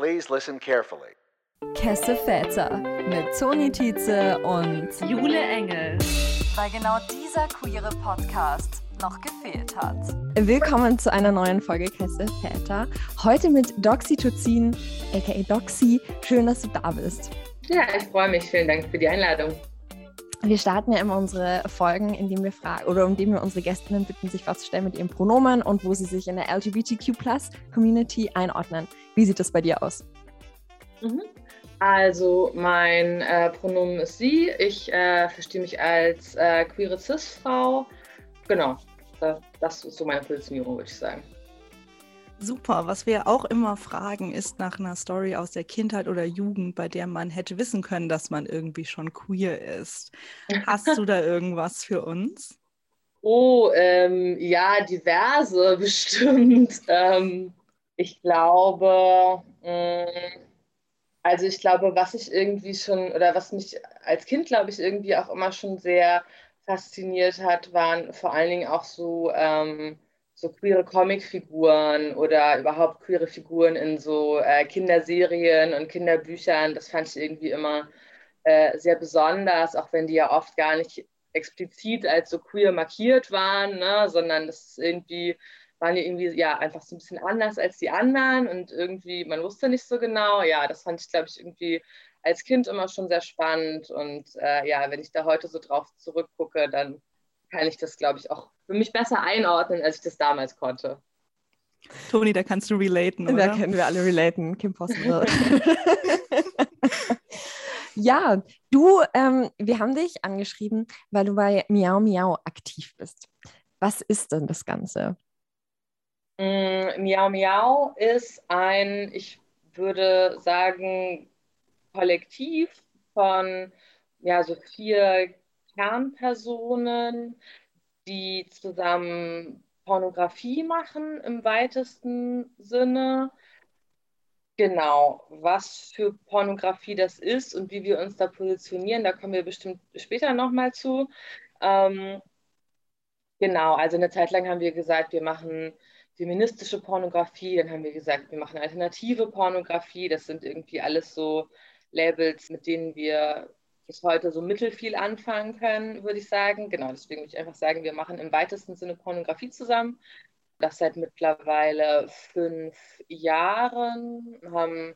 Please listen carefully. Kesse Väter mit Toni Tietze und Jule Engel. Weil genau dieser queere Podcast noch gefehlt hat. Willkommen zu einer neuen Folge Kesse Väter. Heute mit Doxytocin, aka Doxy. Schön, dass du da bist. Ja, ich freue mich. Vielen Dank für die Einladung. Wir starten ja immer unsere Folgen, indem wir fragen oder indem wir unsere Gästinnen bitten, sich vorzustellen mit ihrem Pronomen und wo sie sich in der LGBTQ-Community einordnen. Wie sieht das bei dir aus? Mhm. Also mein äh, Pronomen ist sie. Ich äh, verstehe mich als äh, queere Cis-Frau. Genau, das ist so meine Positionierung, würde ich sagen. Super. Was wir auch immer fragen, ist nach einer Story aus der Kindheit oder Jugend, bei der man hätte wissen können, dass man irgendwie schon queer ist. Hast du da irgendwas für uns? Oh, ähm, ja, diverse bestimmt. Ähm, ich glaube, mh, mm, also ich glaube, was ich irgendwie schon oder was mich als Kind, glaube ich, irgendwie auch immer schon sehr fasziniert hat, waren vor allen Dingen auch so ähm, so queere Comicfiguren oder überhaupt queere Figuren in so äh, Kinderserien und Kinderbüchern. Das fand ich irgendwie immer äh, sehr besonders, auch wenn die ja oft gar nicht explizit als so queer markiert waren, ne? sondern das irgendwie waren die irgendwie ja einfach so ein bisschen anders als die anderen und irgendwie, man wusste nicht so genau. Ja, das fand ich, glaube ich, irgendwie als Kind immer schon sehr spannend. Und äh, ja, wenn ich da heute so drauf zurückgucke, dann kann ich das, glaube ich, auch für mich besser einordnen, als ich das damals konnte. Toni, da kannst du relaten, oder? Da können wir alle relaten, Kim Possible. ja, du, ähm, wir haben dich angeschrieben, weil du bei Miau Miau aktiv bist. Was ist denn das Ganze? Mm, Miau Miau ist ein, ich würde sagen, Kollektiv von ja, so vier Kernpersonen, die zusammen Pornografie machen im weitesten Sinne. Genau, was für Pornografie das ist und wie wir uns da positionieren, da kommen wir bestimmt später nochmal zu. Ähm, genau, also eine Zeit lang haben wir gesagt, wir machen feministische Pornografie, dann haben wir gesagt, wir machen alternative Pornografie. Das sind irgendwie alles so Labels, mit denen wir bis heute so mittelfiel anfangen können, würde ich sagen. Genau, deswegen würde ich einfach sagen, wir machen im weitesten Sinne Pornografie zusammen. Das seit mittlerweile fünf Jahren, haben,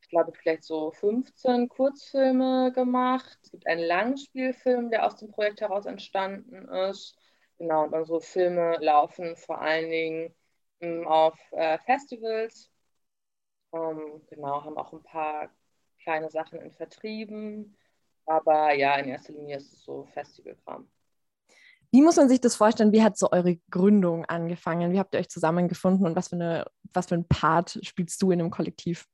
ich glaube, vielleicht so 15 Kurzfilme gemacht. Es gibt einen Langspielfilm, der aus dem Projekt heraus entstanden ist. Genau, und unsere Filme laufen vor allen Dingen ähm, auf äh, Festivals. Ähm, genau, haben auch ein paar kleine Sachen in Vertrieben. Aber ja, in erster Linie ist es so Festivalkram. Wie muss man sich das vorstellen? Wie hat so eure Gründung angefangen? Wie habt ihr euch zusammengefunden und was für, eine, was für ein Part spielst du in dem Kollektiv?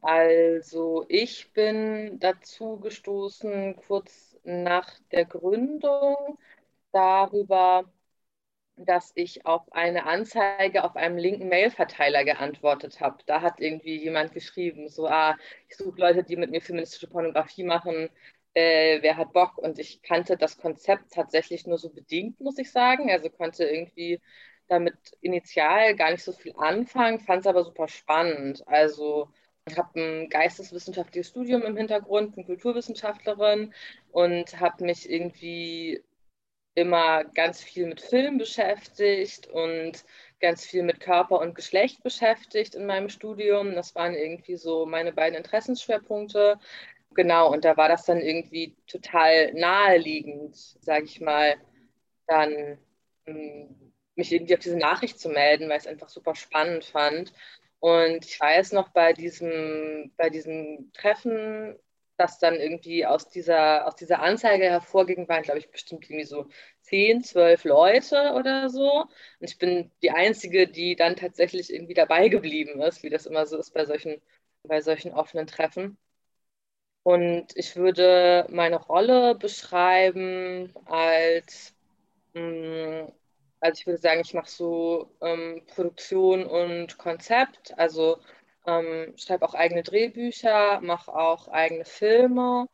Also ich bin dazu gestoßen kurz nach der Gründung darüber, dass ich auf eine Anzeige auf einem linken Mailverteiler geantwortet habe. Da hat irgendwie jemand geschrieben, so, ah, ich suche Leute, die mit mir feministische Pornografie machen, äh, wer hat Bock? Und ich kannte das Konzept tatsächlich nur so bedingt, muss ich sagen. Also konnte irgendwie damit initial gar nicht so viel anfangen, fand es aber super spannend. Also ich habe ein geisteswissenschaftliches Studium im Hintergrund, bin Kulturwissenschaftlerin und habe mich irgendwie immer ganz viel mit Film beschäftigt und ganz viel mit Körper und Geschlecht beschäftigt in meinem Studium. Das waren irgendwie so meine beiden Interessensschwerpunkte. Genau, und da war das dann irgendwie total naheliegend, sage ich mal, dann hm, mich irgendwie auf diese Nachricht zu melden, weil ich es einfach super spannend fand. Und ich weiß noch, bei diesem, bei diesem Treffen dass dann irgendwie aus dieser, aus dieser Anzeige hervorging, waren, glaube ich, bestimmt irgendwie so zehn, zwölf Leute oder so. Und ich bin die Einzige, die dann tatsächlich irgendwie dabei geblieben ist, wie das immer so ist bei solchen, bei solchen offenen Treffen. Und ich würde meine Rolle beschreiben als, mm, also ich würde sagen, ich mache so ähm, Produktion und Konzept, also ähm, schreibe auch eigene Drehbücher, mache auch eigene Filme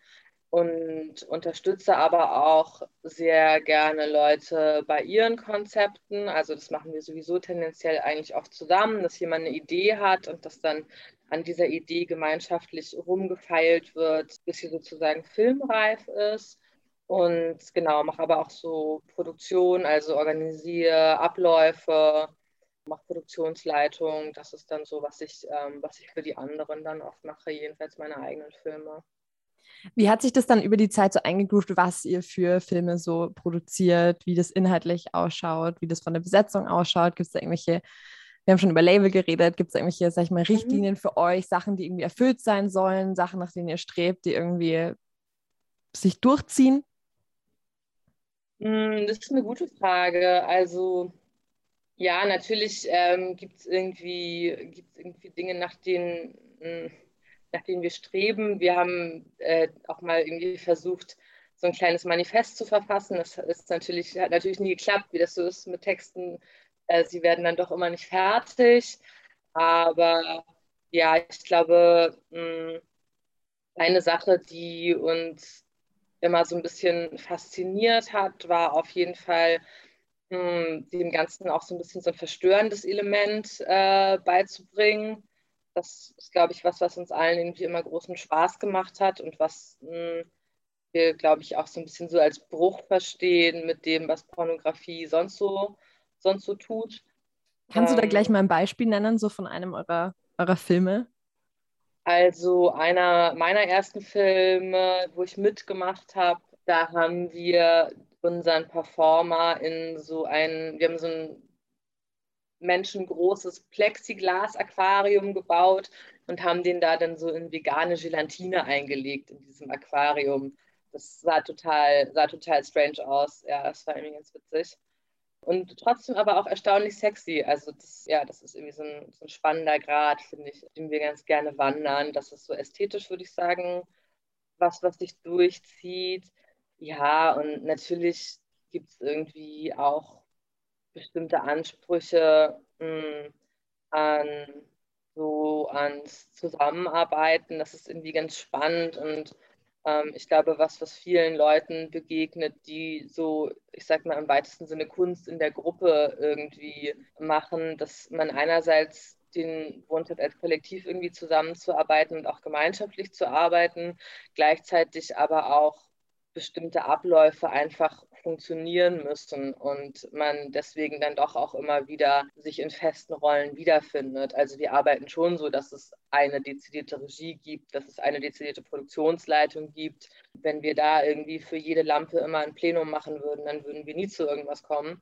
und unterstütze aber auch sehr gerne Leute bei ihren Konzepten. Also das machen wir sowieso tendenziell eigentlich oft zusammen, dass jemand eine Idee hat und das dann an dieser Idee gemeinschaftlich rumgefeilt wird, bis sie sozusagen filmreif ist. Und genau, mache aber auch so Produktion, also organisiere Abläufe, mache Produktionsleitung. Das ist dann so, was ich, ähm, was ich für die anderen dann oft mache, jedenfalls meine eigenen Filme. Wie hat sich das dann über die Zeit so eingegroovt, was ihr für Filme so produziert, wie das inhaltlich ausschaut, wie das von der Besetzung ausschaut? Gibt es da irgendwelche, wir haben schon über Label geredet, gibt es irgendwelche, sag ich mal, mhm. Richtlinien mhm. für euch, Sachen, die irgendwie erfüllt sein sollen, Sachen, nach denen ihr strebt, die irgendwie sich durchziehen? Hm, das ist eine gute Frage. Also ja, natürlich ähm, gibt es irgendwie, gibt's irgendwie Dinge, nach denen, hm, nach denen wir streben. Wir haben äh, auch mal irgendwie versucht, so ein kleines Manifest zu verfassen. Das ist natürlich, hat natürlich nie geklappt, wie das so ist mit Texten. Äh, sie werden dann doch immer nicht fertig. Aber ja, ich glaube, mh, hm, eine Sache, die uns immer so ein bisschen fasziniert hat, war auf jeden Fall mh, hm, dem Ganzen auch so ein bisschen so ein verstörendes Element äh, beizubringen. Das ist, glaube ich, was, was uns allen irgendwie immer großen Spaß gemacht hat und was mh, hm, wir, glaube ich, auch so ein bisschen so als Bruch verstehen mit dem, was Pornografie sonst so, sonst so tut. Kannst ähm, du da gleich ähm, mal ein Beispiel nennen, so von einem eurer, eurer Filme? Also einer meiner ersten Filme, wo ich mitgemacht habe, da haben wir unseren Performer in so ein, wir haben so ein menschengroßes Plexiglas-Aquarium gebaut und haben den da dann so in vegane Gelatine eingelegt in diesem Aquarium. Das sah total, sah total strange aus. Ja, das war irgendwie ganz witzig und trotzdem aber auch erstaunlich sexy. Also das, ja, das ist irgendwie so ein, so ein spannender Grad, finde ich, den wir ganz gerne wandern. Das ist so ästhetisch, würde ich sagen, was, was sich durchzieht. Ja, und natürlich gibt es irgendwie auch bestimmte Ansprüche mh, hm, an so ans Zusammenarbeiten. Das ist irgendwie ganz spannend und ähm, ich glaube, was, was vielen Leuten begegnet, die so, ich sag mal, im weitesten Sinne Kunst in der Gruppe irgendwie machen, dass man einerseits den Wunsch hat, als Kollektiv irgendwie zusammenzuarbeiten und auch gemeinschaftlich zu arbeiten, gleichzeitig aber auch bestimmte Abläufe einfach funktionieren müssen und man deswegen dann doch auch immer wieder sich in festen Rollen wiederfindet. Also wir arbeiten schon so, dass es eine dezidierte Regie gibt, dass es eine dezidierte Produktionsleitung gibt. Wenn wir da irgendwie für jede Lampe immer ein Plenum machen würden, dann würden wir nie zu irgendwas kommen.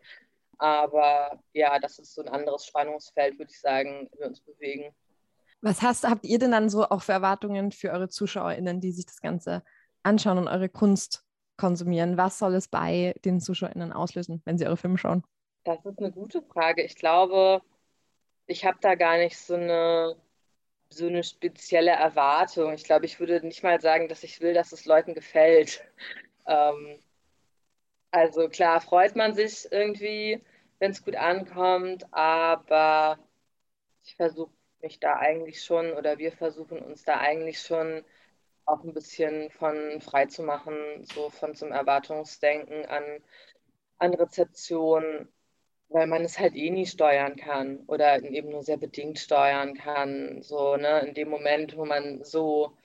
Aber ja, das ist so ein anderes Spannungsfeld, würde ich sagen, wir uns bewegen. Was hast, habt ihr denn dann so auch für Erwartungen für eure ZuschauerInnen, die sich das Ganze anschauen und eure Kunst konsumieren? Was soll es bei den ZuschauerInnen auslösen, wenn sie eure Filme schauen? Das ist eine gute Frage. Ich glaube, ich habe da gar nicht so eine, so eine spezielle Erwartung. Ich glaube, ich würde nicht mal sagen, dass ich will, dass es Leuten gefällt. Ähm, also klar freut man sich irgendwie, wenn es gut ankommt, aber ich versuche mich da eigentlich schon oder wir versuchen uns da eigentlich schon auch ein bisschen von frei zu machen, so von zum Erwartungsdenken an, an Rezeption, weil man es halt eh nie steuern kann oder eben nur sehr bedingt steuern kann. So, ne, in dem Moment, wo man so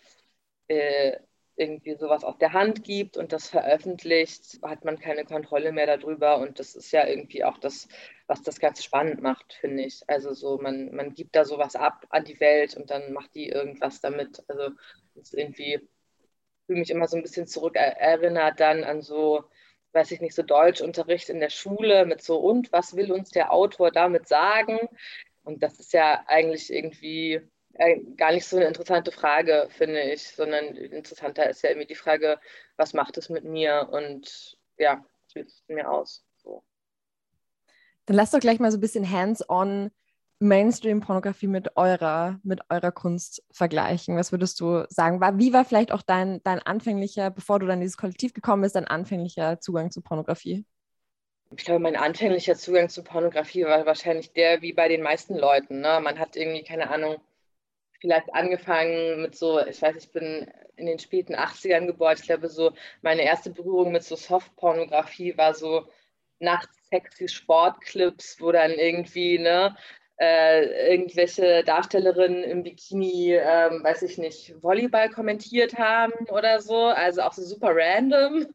äh, irgendwie sowas auf der Hand gibt und das veröffentlicht, hat man keine Kontrolle mehr darüber. Und das ist ja irgendwie auch das, was das ganz spannend macht, finde ich. Also so, man, man gibt da sowas ab an die Welt und dann macht die irgendwas damit. Also ist irgendwie, fühle mich immer so ein bisschen zurückerinnert dann an so, weiß ich nicht, so Deutschunterricht in der Schule mit so, und was will uns der Autor damit sagen? Und das ist ja eigentlich irgendwie äh, gar nicht so eine interessante Frage, finde ich, sondern interessanter ist ja irgendwie die Frage, was macht es mit mir und ja, wie sieht es mir aus? So. Dann lass doch gleich mal so ein bisschen hands-on Mainstream-Pornografie mit eurer, mit eurer Kunst vergleichen? Was würdest du sagen? War, wie war vielleicht auch dein, dein anfänglicher, bevor du dann in dieses Kollektiv gekommen bist, dein anfänglicher Zugang zu Pornografie? Ich glaube, mein anfänglicher Zugang zu Pornografie war wahrscheinlich der wie bei den meisten Leuten. Ne? Man hat irgendwie, keine Ahnung, vielleicht angefangen mit so, ich weiß, ich bin in den späten 80ern geboren. Ich glaube, so meine erste Berührung mit so Soft-Pornografie war so nachts sexy Sportclips, wo dann irgendwie, ne, äh, irgendwelche Darstellerinnen im Bikini, ähm, weiß ich nicht, Volleyball kommentiert haben oder so. Also auch so super random.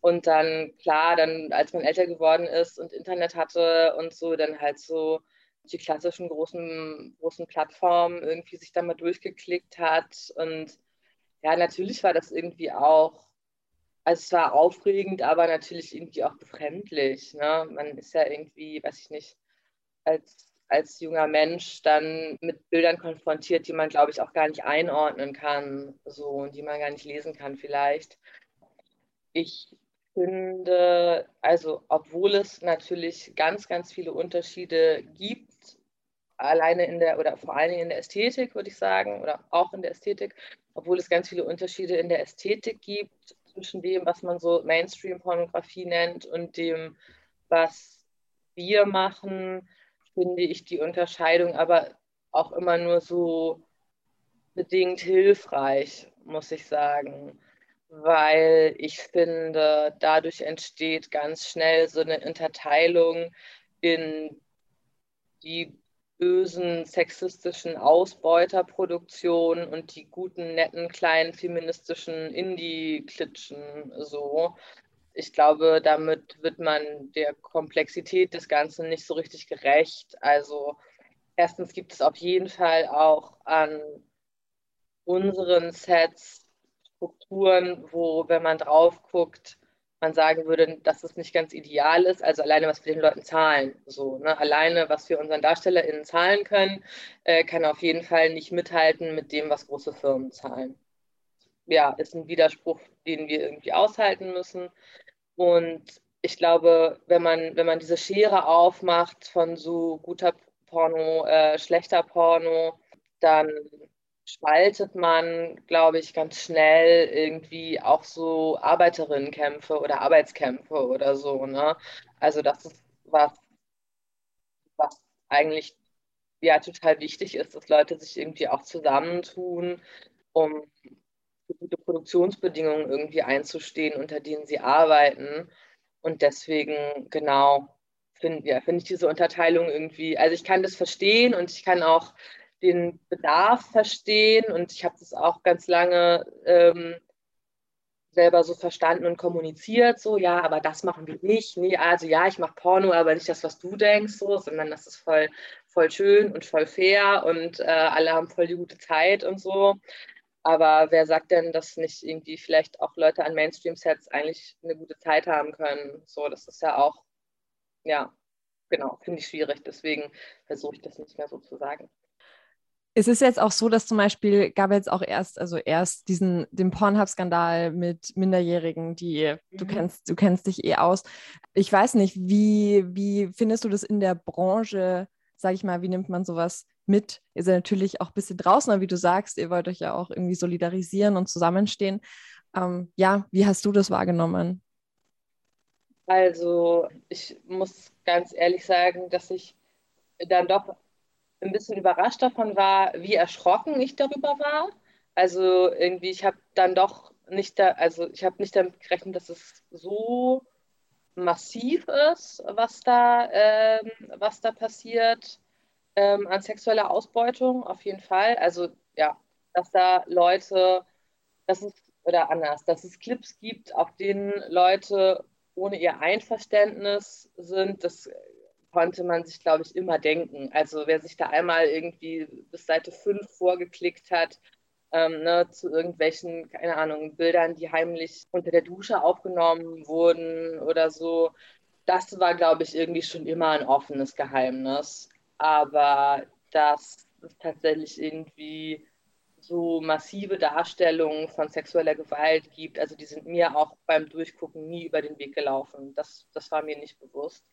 Und dann, klar, dann, als man älter geworden ist und Internet hatte und so, dann halt so die klassischen großen, großen Plattformen irgendwie sich da mal durchgeklickt hat. Und ja, natürlich war das irgendwie auch, also es war aufregend, aber natürlich irgendwie auch befremdlich. Ne? Man ist ja irgendwie, weiß ich nicht, als, als junger Mensch dann mit Bildern konfrontiert, die man, glaube ich, auch gar nicht einordnen kann, so und die man gar nicht lesen kann vielleicht. Ich finde, also obwohl es natürlich ganz, ganz viele Unterschiede gibt, alleine in der oder vor allen Dingen in der Ästhetik, würde ich sagen, oder auch in der Ästhetik, obwohl es ganz viele Unterschiede in der Ästhetik gibt zwischen dem, was man so Mainstream-Pornografie nennt und dem, was wir machen, finde ich die Unterscheidung aber auch immer nur so bedingt hilfreich, muss ich sagen weil ich finde, dadurch entsteht ganz schnell so eine Unterteilung in die bösen sexistischen Ausbeuterproduktionen und die guten, netten, kleinen feministischen Indie-Klitschen so. Ich glaube, damit wird man der Komplexität des Ganzen nicht so richtig gerecht. Also erstens gibt es auf jeden Fall auch an unseren Sets Strukturen, wo, wenn man drauf guckt, man sagen würde, dass es nicht ganz ideal ist. Also alleine, was wir den Leuten zahlen. So, ne? Alleine, was wir unseren DarstellerInnen zahlen können, äh, kann auf jeden Fall nicht mithalten mit dem, was große Firmen zahlen. Ja, ist ein Widerspruch, den wir irgendwie aushalten müssen. Und ich glaube, wenn man, wenn man diese Schere aufmacht von so guter Porno, äh, schlechter Porno, dann spaltet man, glaube ich, ganz schnell irgendwie auch so Arbeiterinnenkämpfe oder Arbeitskämpfe oder so. Ne? Also das ist was, was eigentlich ja total wichtig ist, dass Leute sich irgendwie auch zusammentun, um gute Produktionsbedingungen irgendwie einzustehen, unter denen sie arbeiten. Und deswegen, genau, finde ja, find ich diese Unterteilung irgendwie, also ich kann das verstehen und ich kann auch den Bedarf verstehen und ich habe das auch ganz lange ähm, selber so verstanden und kommuniziert, so, ja, aber das machen wir nicht. Nee, also ja, ich mache Porno, aber nicht das, was du denkst, so, sondern das ist voll, voll schön und voll fair und äh, alle haben voll die gute Zeit und so. Aber wer sagt denn, dass nicht irgendwie vielleicht auch Leute an Mainstream-Sets eigentlich eine gute Zeit haben können? So, das ist ja auch, ja, genau, finde ich schwierig. Deswegen versuche ich das nicht mehr so zu sagen. Es ist jetzt auch so, dass zum Beispiel gab es jetzt auch erst, also erst diesen, den Pornhub-Skandal mit Minderjährigen, die mhm. du kennst, du kennst dich eh aus. Ich weiß nicht, wie, wie findest du das in der Branche, sag ich mal, wie nimmt man sowas mit? Ihr seid natürlich auch ein bisschen draußen, aber wie du sagst, ihr wollt euch ja auch irgendwie solidarisieren und zusammenstehen. Ähm, ja, wie hast du das wahrgenommen? Also, ich muss ganz ehrlich sagen, dass ich dann doch ein bisschen überrascht davon war, wie erschrocken ich darüber war. Also irgendwie, ich habe dann doch nicht da, also ich habe nicht damit gerechnet, dass es so massiv ist, was da, ähm, was da passiert ähm, an sexueller Ausbeutung, auf jeden Fall. Also ja, dass da Leute, dass es, oder anders, dass es Clips gibt, auf denen Leute ohne ihr Einverständnis sind, das konnte man sich, glaube ich, immer denken. Also wer sich da einmal irgendwie bis Seite 5 vorgeklickt hat, ähm, ne, zu irgendwelchen, keine Ahnung, Bildern, die heimlich unter der Dusche aufgenommen wurden oder so, das war, glaube ich, irgendwie schon immer ein offenes Geheimnis. Aber dass es tatsächlich irgendwie so massive Darstellungen von sexueller Gewalt gibt, also die sind mir auch beim Durchgucken nie über den Weg gelaufen. Das, das war mir nicht bewusst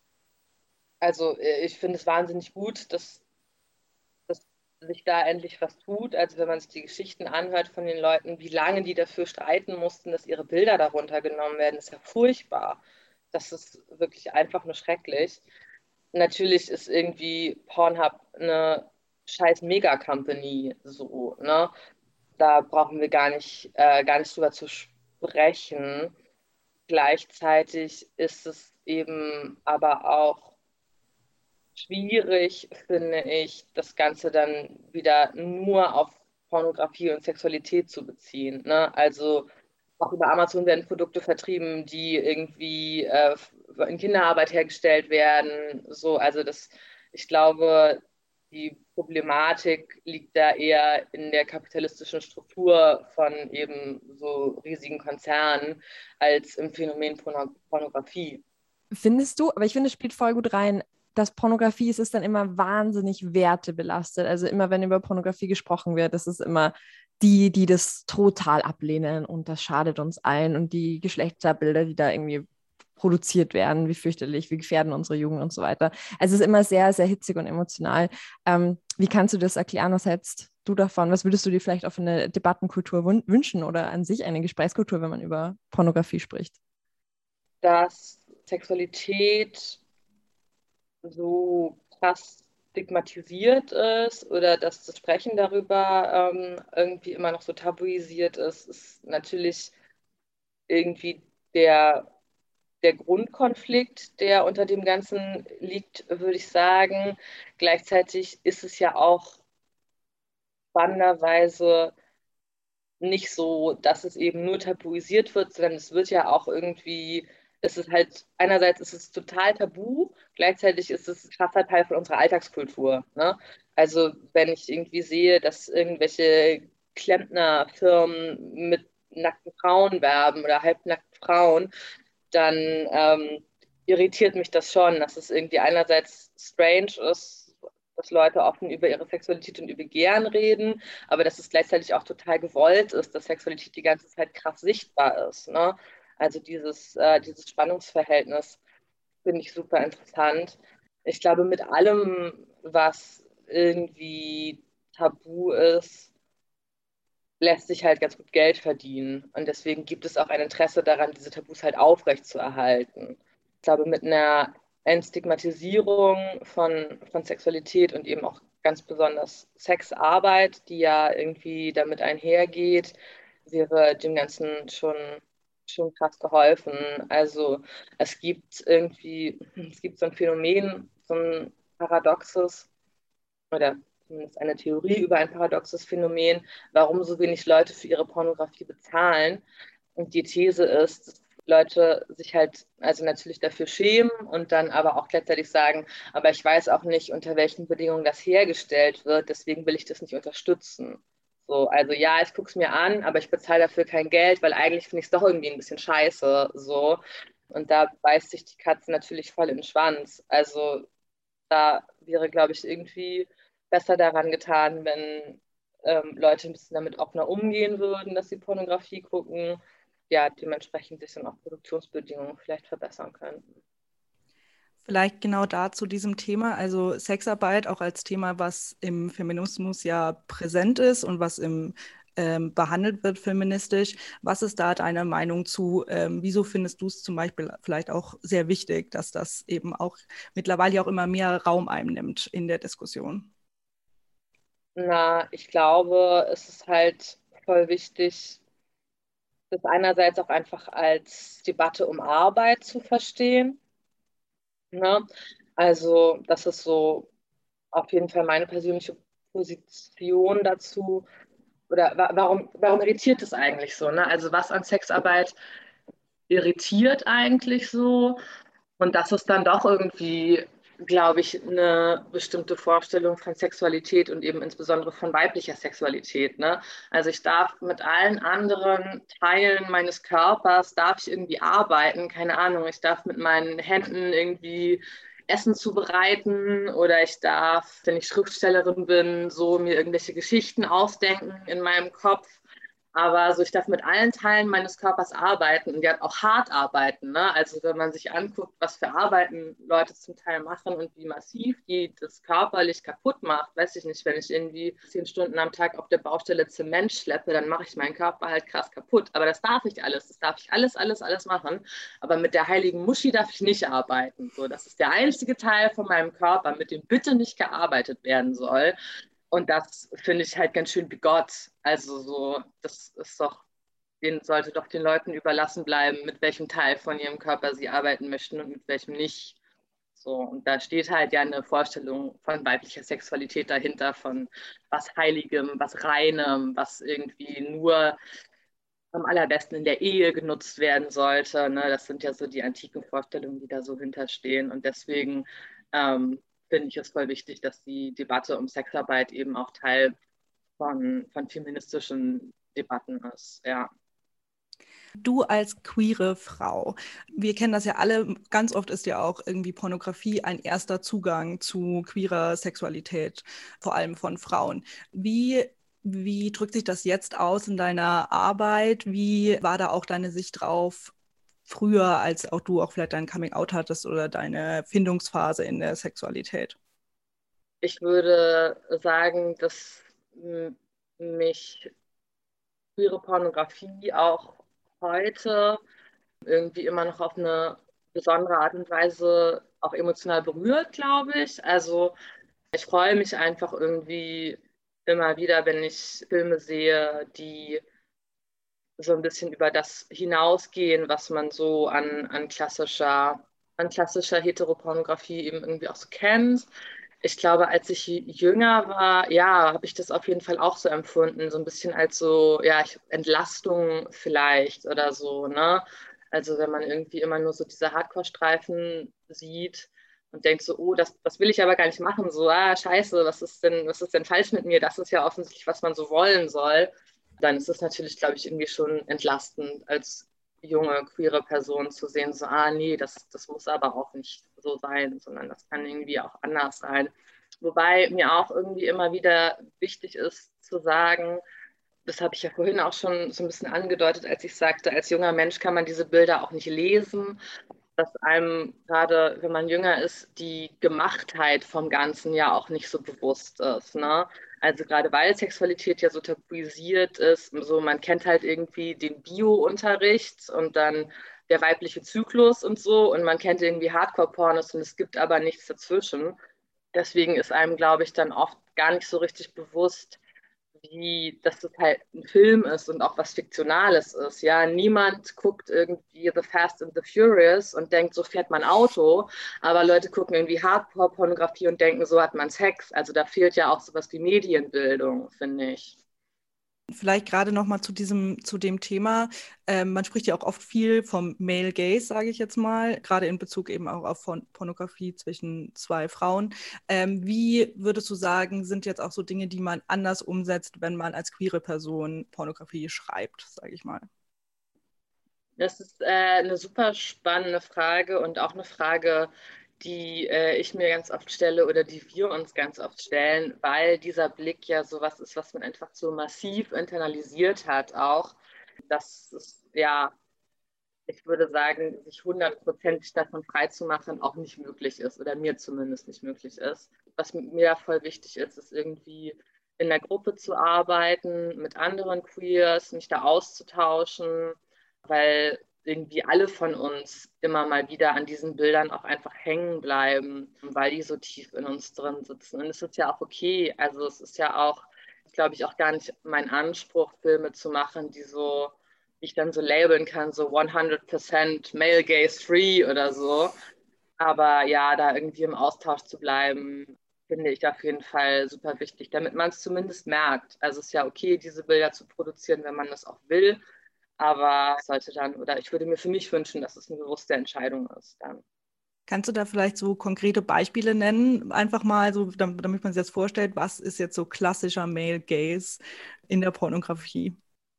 also äh, ich finde es wahnsinnig gut, dass, dass sich da endlich was tut. Also wenn man sich die Geschichten anhört von den Leuten, wie lange die dafür streiten mussten, dass ihre Bilder darunter genommen werden, ist ja furchtbar. Das ist wirklich einfach nur schrecklich. Natürlich ist irgendwie Pornhub eine scheiß Mega-Company so, ne? Da brauchen wir gar nicht, äh, gar nicht drüber zu sprechen. Gleichzeitig ist es eben aber auch schwierig finde ich, das Ganze dann wieder nur auf Pornografie und Sexualität zu beziehen. Ne? Also auch über Amazon werden Produkte vertrieben, die irgendwie äh, in Kinderarbeit hergestellt werden. So, also das, ich glaube, die Problematik liegt da eher in der kapitalistischen Struktur von eben so riesigen Konzernen als im Phänomen Pornografie. Findest du, aber ich finde, es spielt voll gut rein, dass Pornografie ist, ist dann immer wahnsinnig wertebelastet. Also immer, wenn über Pornografie gesprochen wird, ist es immer die, die das total ablehnen und das schadet uns allen und die Geschlechterbilder, die da irgendwie produziert werden, wie fürchterlich, wie gefährden unsere Jugend und so weiter. Also es ist immer sehr, sehr hitzig und emotional. Ähm, wie kannst du das erklären? Was hältst du davon? Was würdest du dir vielleicht für eine Debattenkultur wünschen oder an sich eine Gesprächskultur, wenn man über Pornografie spricht? Dass Sexualität so krass stigmatisiert ist oder dass das Sprechen darüber ähm, irgendwie immer noch so tabuisiert ist, ist natürlich irgendwie der der Grundkonflikt, der unter dem Ganzen liegt, würde ich sagen. Gleichzeitig ist es ja auch spannenderweise nicht so, dass es eben nur tabuisiert wird, sondern es wird ja auch irgendwie, es ist halt, einerseits ist es total tabu, gleichzeitig ist es krasser Teil von unserer Alltagskultur. Ne? Also wenn ich irgendwie sehe, dass irgendwelche Klempnerfirmen mit nackten Frauen werben oder halbnackten Frauen, dann ähm, irritiert mich das schon, dass es irgendwie einerseits strange ist, dass Leute offen über ihre Sexualität und über Begehren reden, aber dass es gleichzeitig auch total gewollt ist, dass Sexualität die ganze Zeit krass sichtbar ist. Ne? Also dieses, äh, dieses Spannungsverhältnis finde ich super interessant. Ich glaube, mit allem, was irgendwie tabu ist, lässt sich halt ganz gut Geld verdienen. Und deswegen gibt es auch ein Interesse daran, diese Tabus halt aufrechtzuerhalten. Ich glaube, mit einer Entstigmatisierung von, von Sexualität und eben auch ganz besonders Sexarbeit, die ja irgendwie damit einhergeht, wäre dem Ganzen schon, schon krass geholfen. Also es gibt irgendwie, es gibt so ein Phänomen, so ein Paradoxes, oder zumindest eine Theorie über ein paradoxes Phänomen, warum so wenig Leute für ihre Pornografie bezahlen. Und die These ist, dass Leute sich halt also natürlich dafür schämen und dann aber auch gleichzeitig sagen, aber ich weiß auch nicht, unter welchen Bedingungen das hergestellt wird, deswegen will ich das nicht unterstützen. So, also ja, ich gucke es mir an, aber ich bezahle dafür kein Geld, weil eigentlich finde ich es doch irgendwie ein bisschen scheiße. So. Und da beißt sich die Katze natürlich voll in den Schwanz. Also da wäre, glaube ich, irgendwie besser daran getan, wenn ähm, Leute ein bisschen damit offener umgehen würden, dass sie Pornografie gucken, ja, dementsprechend sich dann auch Produktionsbedingungen vielleicht verbessern könnten. Vielleicht genau da zu diesem Thema, also Sexarbeit auch als Thema, was im Feminismus ja präsent ist und was im ähm, behandelt wird feministisch. Was ist da deine Meinung zu? Ähm, wieso findest du es zum Beispiel vielleicht auch sehr wichtig, dass das eben auch mittlerweile auch immer mehr Raum einnimmt in der Diskussion? Na, ich glaube, es ist halt voll wichtig, das einerseits auch einfach als Debatte um Arbeit zu verstehen. Ne? Also, das ist so auf jeden Fall meine persönliche Position dazu. Oder warum, warum irritiert es eigentlich so? Ne? Also, was an Sexarbeit irritiert eigentlich so? Und dass es dann doch irgendwie glaube ich, eine bestimmte Vorstellung von Sexualität und eben insbesondere von weiblicher Sexualität. Ne? Also ich darf mit allen anderen Teilen meines Körpers, darf ich irgendwie arbeiten, keine Ahnung, ich darf mit meinen Händen irgendwie Essen zubereiten oder ich darf, wenn ich Schriftstellerin bin, so mir irgendwelche Geschichten ausdenken in meinem Kopf aber so, ich darf mit allen Teilen meines Körpers arbeiten und ja auch hart arbeiten. Ne? Also wenn man sich anguckt, was für Arbeiten Leute zum Teil machen und wie massiv die das körperlich kaputt macht, weiß ich nicht, wenn ich irgendwie zehn Stunden am Tag auf der Baustelle Zement schleppe, dann mache ich meinen Körper halt krass kaputt. Aber das darf ich alles. Das darf ich alles, alles, alles machen. Aber mit der heiligen Muschi darf ich nicht arbeiten. So, das ist der einzige Teil von meinem Körper, mit dem bitte nicht gearbeitet werden soll. Und das finde ich halt ganz schön bigott. Also so, das ist doch, den sollte doch den Leuten überlassen bleiben, mit welchem Teil von ihrem Körper sie arbeiten möchten und mit welchem nicht. So, und da steht halt ja eine Vorstellung von weiblicher Sexualität dahinter, von was Heiligem, was Reinem, was irgendwie nur am allerbesten in der Ehe genutzt werden sollte. Ne? Das sind ja so die antiken Vorstellungen, die da so hinterstehen. Und deswegen ähm, finde ich es voll wichtig, dass die Debatte um Sexarbeit eben auch Teil von, von feministischen Debatten ist. Ja. Du als queere Frau, wir kennen das ja alle, ganz oft ist ja auch irgendwie Pornografie ein erster Zugang zu queerer Sexualität, vor allem von Frauen. Wie wie drückt sich das jetzt aus in deiner Arbeit? Wie war da auch deine Sicht drauf früher, als auch du auch vielleicht dein Coming Out hattest oder deine Findungsphase in der Sexualität? Ich würde sagen, dass mich queere Pornografie auch heute irgendwie immer noch auf eine besondere Art und Weise auch emotional berührt, glaube ich. Also ich freue mich einfach irgendwie immer wieder, wenn ich Filme sehe, die so ein bisschen über das hinausgehen, was man so an, an klassischer, an klassischer Heteropornografie eben irgendwie auch so kennt. Ich glaube, als ich jünger war, ja, habe ich das auf jeden Fall auch so empfunden, so ein bisschen als so, ja, Entlastung vielleicht oder so, ne? Also wenn man irgendwie immer nur so diese Hardcore-Streifen sieht, und denkt so, oh, das, das will ich aber gar nicht machen. So, ah, scheiße, was ist denn, was ist denn falsch mit mir? Das ist ja offensichtlich, was man so wollen soll. Dann ist es natürlich, glaube ich, irgendwie schon entlastend, als junge, queere Person zu sehen, so, ah, nee, das, das muss aber auch nicht so sein, sondern das kann irgendwie auch anders sein. Wobei mir auch irgendwie immer wieder wichtig ist zu sagen, das habe ich ja vorhin auch schon so ein bisschen angedeutet, als ich sagte, als junger Mensch kann man diese Bilder auch nicht lesen dass einem gerade, wenn man jünger ist, die Gemachtheit vom Ganzen ja auch nicht so bewusst ist. Ne? Also gerade weil Sexualität ja so tabuisiert ist, so man kennt halt irgendwie den Bio-Unterricht und dann der weibliche Zyklus und so und man kennt irgendwie Hardcore-Pornos und es gibt aber nichts dazwischen. Deswegen ist einem, glaube ich, dann oft gar nicht so richtig bewusst, wie, dass das halt ein Film ist und auch was Fiktionales ist. Ja, niemand guckt irgendwie The Fast and the Furious und denkt, so fährt man Auto, aber Leute gucken irgendwie Hardcore-Pornografie und denken, so hat man Sex. Also da fehlt ja auch sowas wie Medienbildung, finde ich. Vielleicht gerade noch mal zu diesem zu dem Thema. Ähm, man spricht ja auch oft viel vom Male Gaze, sage ich jetzt mal, gerade in Bezug eben auch auf Pornografie zwischen zwei Frauen. Ähm, wie würdest du sagen, sind jetzt auch so Dinge, die man anders umsetzt, wenn man als queere Person Pornografie schreibt, sage ich mal? Das ist äh, eine super spannende Frage und auch eine Frage, die äh, ich mir ganz oft stelle oder die wir uns ganz oft stellen, weil dieser Blick ja sowas ist, was man einfach so massiv internalisiert hat, auch, dass es ja, ich würde sagen, sich hundertprozentig davon freizumachen auch nicht möglich ist oder mir zumindest nicht möglich ist. Was mir voll wichtig ist, ist irgendwie in der Gruppe zu arbeiten, mit anderen Queers, mich da auszutauschen, weil irgendwie alle von uns immer mal wieder an diesen Bildern auch einfach hängen bleiben, weil die so tief in uns drin sitzen. Und es ist ja auch okay. Also es ist ja auch, glaube ich, auch gar nicht mein Anspruch, Filme zu machen, die so, ich dann so labeln kann, so 100% male gaze free oder so. Aber ja, da irgendwie im Austausch zu bleiben, finde ich auf jeden Fall super wichtig, damit man es zumindest merkt. Also es ist ja okay, diese Bilder zu produzieren, wenn man das auch will. Aber sollte dann, oder ich würde mir für mich wünschen, dass es eine bewusste Entscheidung ist dann. Kannst du da vielleicht so konkrete Beispiele nennen? Einfach mal so, damit man sich das vorstellt, was ist jetzt so klassischer Male Gaze in der Pornografie?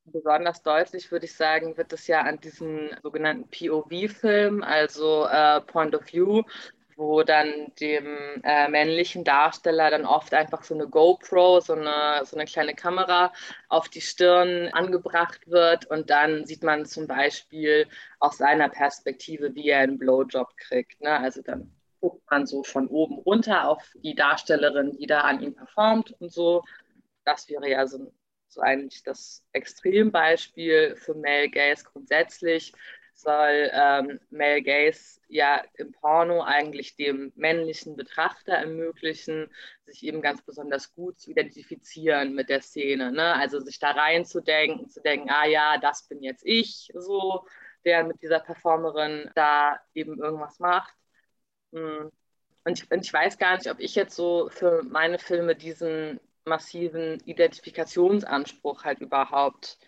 Besonders deutlich würde ich sagen, wird es ja an diesen sogenannten POV-Film, also äh, Point of View, wo dann dem äh, männlichen Darsteller dann oft einfach so eine GoPro, so eine, so eine kleine Kamera auf die Stirn angebracht wird und dann sieht man zum Beispiel aus seiner Perspektive, wie er einen Blowjob kriegt. Ne? Also dann guckt man so von oben runter auf die Darstellerin, die da an ihm performt und so. Das wäre ja so, so eigentlich das Extrembeispiel für Male Gaze grundsätzlich soll ähm, Male Gaze ja im Porno eigentlich dem männlichen Betrachter ermöglichen, sich eben ganz besonders gut zu identifizieren mit der Szene. Ne? Also sich da reinzudenken, zu denken, ah ja, das bin jetzt ich, so, der mit dieser Performerin da eben irgendwas macht. Hm. Und ich, und ich weiß gar nicht, ob ich jetzt so für meine Filme diesen massiven Identifikationsanspruch halt überhaupt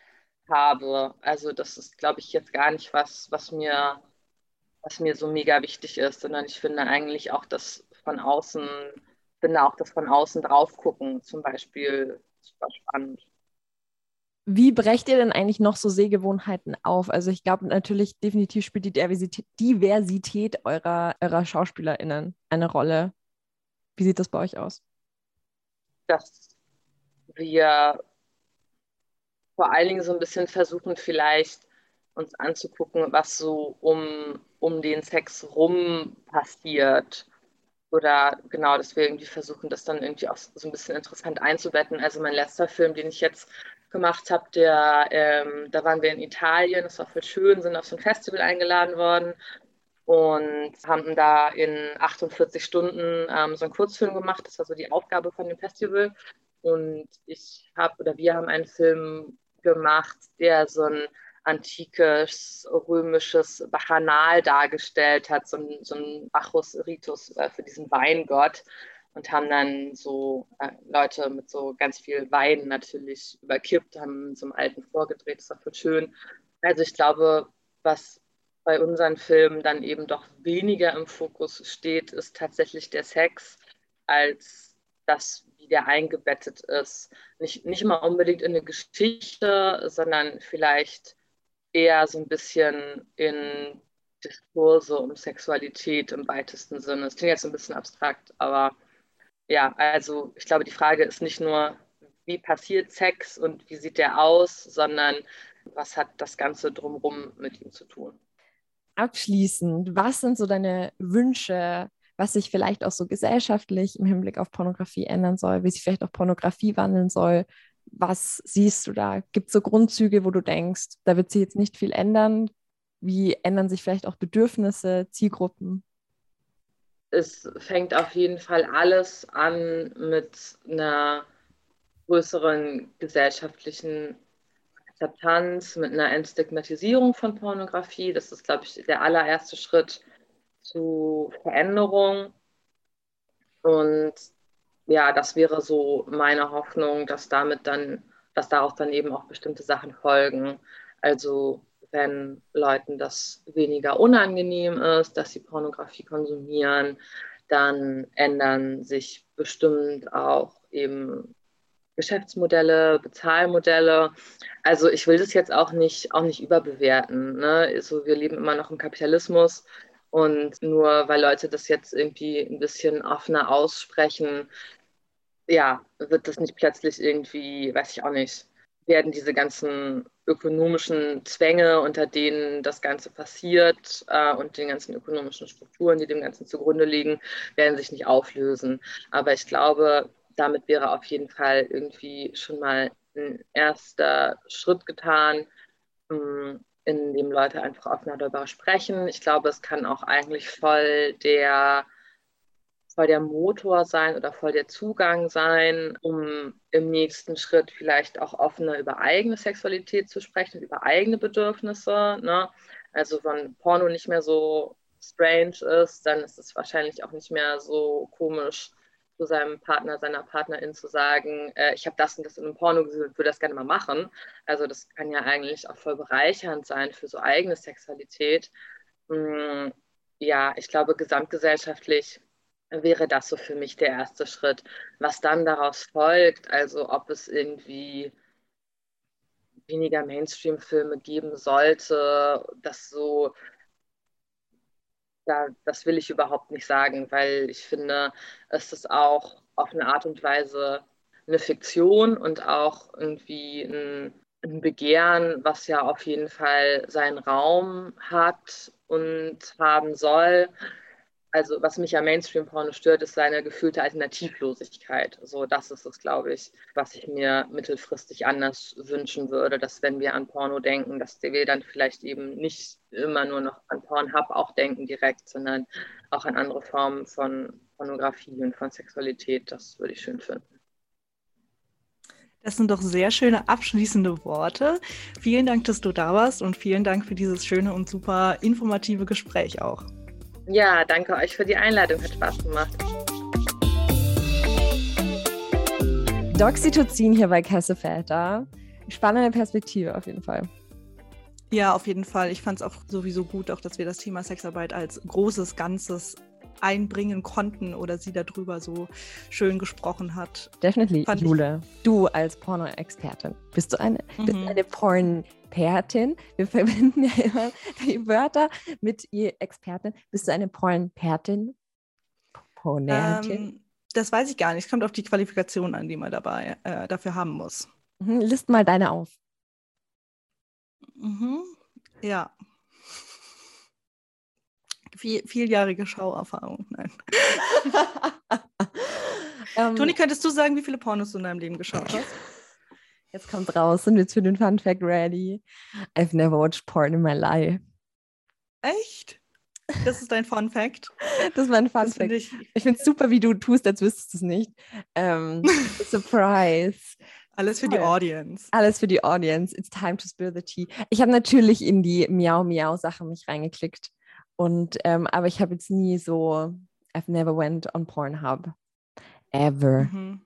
habe. Also das ist, glaube ich, jetzt gar nicht was, was mir, was mir so mega wichtig ist, sondern ich finde eigentlich auch das von außen, finde auch das von außen drauf gucken zum Beispiel super spannend. Wie brecht ihr denn eigentlich noch so Sehgewohnheiten auf? Also ich glaube natürlich definitiv spielt die Diversität, Diversität eurer, eurer SchauspielerInnen eine Rolle. Wie sieht das bei euch aus? Dass wir vor allen Dingen so ein bisschen versuchen, vielleicht uns anzugucken, was so um, um den Sex rum passiert. Oder genau, dass wir irgendwie versuchen, das dann irgendwie auch so ein bisschen interessant einzubetten. Also mein letzter Film, den ich jetzt gemacht habe, der, ähm, da waren wir in Italien, das war voll schön, sind auf so ein Festival eingeladen worden und haben da in 48 Stunden ähm, so einen Kurzfilm gemacht. Das war so die Aufgabe von dem Festival. Und ich habe oder wir haben einen Film gemacht, der so ein antikes römisches Bacchanal dargestellt hat, so ein, so ein Bacchus Ritus äh, für diesen Weingott und haben dann so äh, Leute mit so ganz viel Wein natürlich überkippt, haben so einem alten vorgedreht, war voll schön. Also ich glaube, was bei unseren Filmen dann eben doch weniger im Fokus steht, ist tatsächlich der Sex, als das, wie der eingebettet ist. Nicht, nicht immer unbedingt in eine Geschichte, sondern vielleicht eher so ein bisschen in Diskurse um Sexualität im weitesten Sinne. Das klingt jetzt ein bisschen abstrakt, aber ja, also ich glaube, die Frage ist nicht nur, wie passiert Sex und wie sieht der aus, sondern was hat das Ganze drumherum mit ihm zu tun. Abschließend, was sind so deine Wünsche, was sich vielleicht auch so gesellschaftlich im Hinblick auf Pornografie ändern soll, wie sich vielleicht auch Pornografie wandeln soll? Was siehst du da? Gibt es so Grundzüge, wo du denkst, da wird sich jetzt nicht viel ändern? Wie ändern sich vielleicht auch Bedürfnisse, Zielgruppen? es fängt auf jeden Fall alles an mit einer größeren gesellschaftlichen Akzeptanz, mit einer Entstigmatisierung von Pornografie. Das ist, glaube ich, der allererste Schritt zu Veränderung. Und ja, das wäre so meine Hoffnung, dass damit dann, dass daraus dann eben auch bestimmte Sachen folgen. Also wenn Leuten das weniger unangenehm ist, dass sie Pornografie konsumieren, dann ändern sich bestimmt auch eben Geschäftsmodelle, Bezahlmodelle. Also ich will das jetzt auch nicht, auch nicht überbewerten. Ne? Also wir leben immer noch im Kapitalismus und nur weil Leute das jetzt irgendwie ein bisschen offener aussprechen, ja, wird das nicht plötzlich irgendwie, weiß ich auch nicht, werden diese ganzen ökonomischen Zwänge, unter denen das Ganze passiert äh, und den ganzen ökonomischen Strukturen, die dem Ganzen zugrunde liegen, werden sich nicht auflösen. Aber ich glaube, damit wäre auf jeden Fall irgendwie schon mal ein erster Schritt getan, ähm, in dem Leute einfach offener darüber sprechen. Ich glaube, es kann auch eigentlich voll der voll der Motor sein oder voll der Zugang sein, um im nächsten Schritt vielleicht auch offener über eigene Sexualität zu sprechen, über eigene Bedürfnisse. Ne? Also wenn Porno nicht mehr so strange ist, dann ist es wahrscheinlich auch nicht mehr so komisch, zu seinem Partner, seiner Partnerin zu sagen, äh, ich habe das und das in einem Porno gesehen und würde das gerne mal machen. Also das kann ja eigentlich auch voll bereichernd sein für so eigene Sexualität. Hm, ja, ich glaube, gesamtgesellschaftlich wäre das so für mich der erste Schritt. Was dann daraus folgt, also ob es irgendwie weniger Mainstream-Filme geben sollte, das so, da, das will ich überhaupt nicht sagen, weil ich finde, es ist auch auf eine Art und Weise eine Fiktion und auch irgendwie ein, ein Begehren, was ja auf jeden Fall seinen Raum hat und haben soll also was mich am Mainstream-Porno stört, ist seine gefühlte Alternativlosigkeit. So, das ist es, glaube ich, was ich mir mittelfristig anders wünschen würde, dass wenn wir an Porno denken, dass wir dann vielleicht eben nicht immer nur noch an Pornhub auch denken direkt, sondern auch an andere Formen von Pornografie und von Sexualität. Das würde ich schön finden. Das sind doch sehr schöne abschließende Worte. Vielen Dank, dass du da warst und vielen Dank für dieses schöne und super informative Gespräch auch. Ja, danke euch für die Einladung. Hat Spaß gemacht. Doxytocin hier bei Kesseväter. Spannende Perspektive auf jeden Fall. Ja, auf jeden Fall. Ich fand es auch sowieso gut, auch dass wir das Thema Sexarbeit als großes Ganzes einbringen konnten oder sie darüber so schön gesprochen hat. Definitiv, Fand ich- Jule. Du als Porno-Expertin. Bist du eine, bist Mhm. du eine Pornpertin? Wir verbinden ja immer die Wörter mit ihr Expertin. Bist du eine Pornpertin? Pornertin? Ähm, das weiß ich gar nicht. Es kommt auf die Qualifikation an, die man dabei äh, dafür haben muss. Mhm, List mal deine auf. Mhm. Ja. Viel, vieljährige Schauerfahrung. Nein. ähm, Toni, könntest du sagen, wie viele Pornos du in deinem Leben geschaut hast? Jetzt kommt raus. Sind wir jetzt für den Fun Fact ready? I've never watched porn in my life. Echt? Das ist dein Fun Fact. Das ist mein Fun Das Fact. finde ich Ich finde es super, wie du tust, als wüsstest du es nicht. Ähm, Surprise. alles für die. Audience. Alles für die Audience. It's time to spill the tea. Ich habe natürlich in die Miau-Miau-Sache mich reingeklickt. Und, ähm, aber ich habe jetzt nie so, I've never went on Pornhub. Ever, Mhm.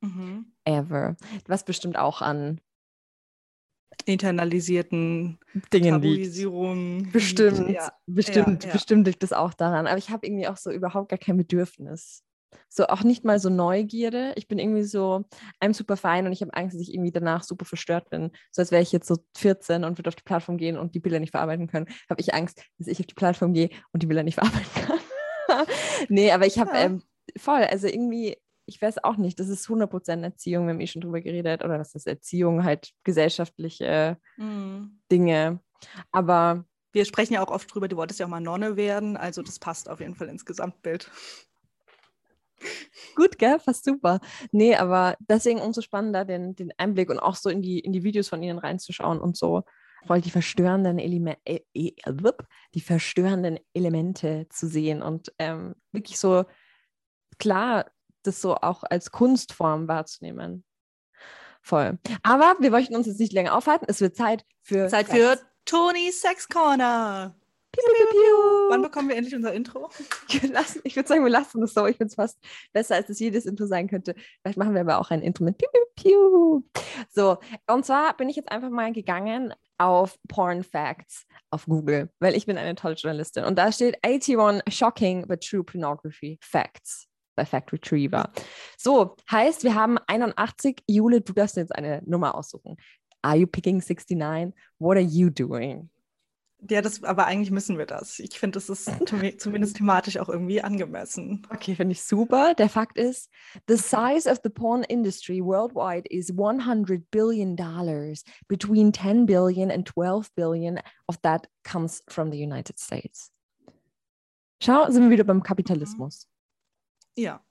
Mhm. Ever. Was bestimmt auch an Internalisierten Dingen liegt. Bestimmt, Ja. bestimmt, ja. bestimmt liegt das auch daran. Aber ich habe irgendwie auch so überhaupt gar kein Bedürfnis. So auch nicht mal so Neugierde. Ich bin irgendwie so, I'm super fein und ich habe Angst, dass ich irgendwie danach super verstört bin. So als wäre ich jetzt so 14 und würde auf die Plattform gehen und die Bilder nicht verarbeiten können. Habe ich Angst, dass ich auf die Plattform gehe und die Bilder nicht verarbeiten kann. nee, aber ich habe Ja. ähm, voll, also irgendwie, ich weiß auch nicht, das ist 100% Erziehung, wir haben eh schon drüber geredet, oder was ist Erziehung, halt gesellschaftliche Mhm. Dinge. Aber Wir sprechen ja auch oft drüber, du wolltest ja auch mal Nonne werden, also das passt auf jeden Fall ins Gesamtbild. Gut, gell? Fast super. Nee, aber deswegen umso spannender, den, den Einblick und auch so in die, in die Videos von ihnen reinzuschauen und so voll die verstörenden Elemente, äh, äh, wupp, die verstörenden Elemente zu sehen und ähm, wirklich so klar, das so auch als Kunstform wahrzunehmen. Voll. Aber wir möchten uns jetzt nicht länger aufhalten. Es wird Zeit für Zeit für Toni Sex Corner. Piu, piu, piu. Wann bekommen wir endlich unser Intro? Lassen- ich würde sagen, wir lassen das so. Ich finde es fast besser, als es jedes Intro sein könnte. Vielleicht machen wir aber auch ein Intro mit Piu, Piu, Piu. So, und zwar bin ich jetzt einfach mal gegangen auf Porn Facts auf Google, weil ich bin eine tolle Journalistin. Und da steht 81 Shocking but True Pornography Facts bei Fact Retriever. So, heißt, wir haben 81. Jule, du darfst jetzt eine Nummer aussuchen. Are you picking 69? What are you doing? Ja, das, aber eigentlich müssen wir das. Ich finde, das ist zumi- zumindest thematisch auch irgendwie angemessen. Okay, finde ich super. Der Fakt ist, the size of the porn industry worldwide is 100 billion dollars. Between 10 billion and 12 billion of that comes from the United States. Schau, sind wir wieder beim Kapitalismus. Ja.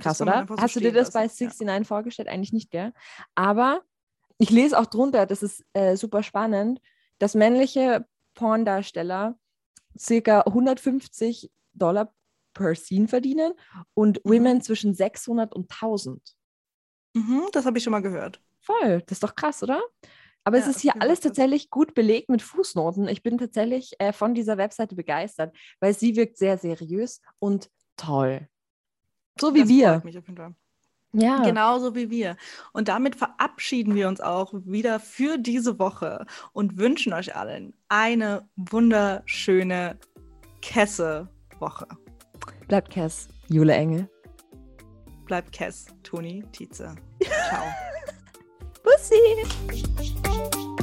Krass, oder? so Hast du dir das bei lassen, ja. 69 vorgestellt? Eigentlich nicht, gell? Aber ich lese auch drunter, das ist äh, super spannend, dass männliche Porndarsteller circa 150 Dollar per Scene verdienen und Mhm. Women zwischen 600 und 1000. Mhm, das habe ich schon mal gehört. Voll, das ist doch krass, oder? Aber es Ja, ist auf hier alles tatsächlich gut belegt mit Fußnoten. Ich bin tatsächlich äh, von dieser Webseite begeistert, weil sie wirkt sehr seriös und toll. So wie das wir. mich auf jeden Fall. Ja. Genauso wie wir. Und damit verabschieden wir uns auch wieder für diese Woche und wünschen euch allen eine wunderschöne Kesse-Woche. Bleibt Cass, Jule Engel. Bleibt Kess, Toni Tietze. Ciao. Bussi!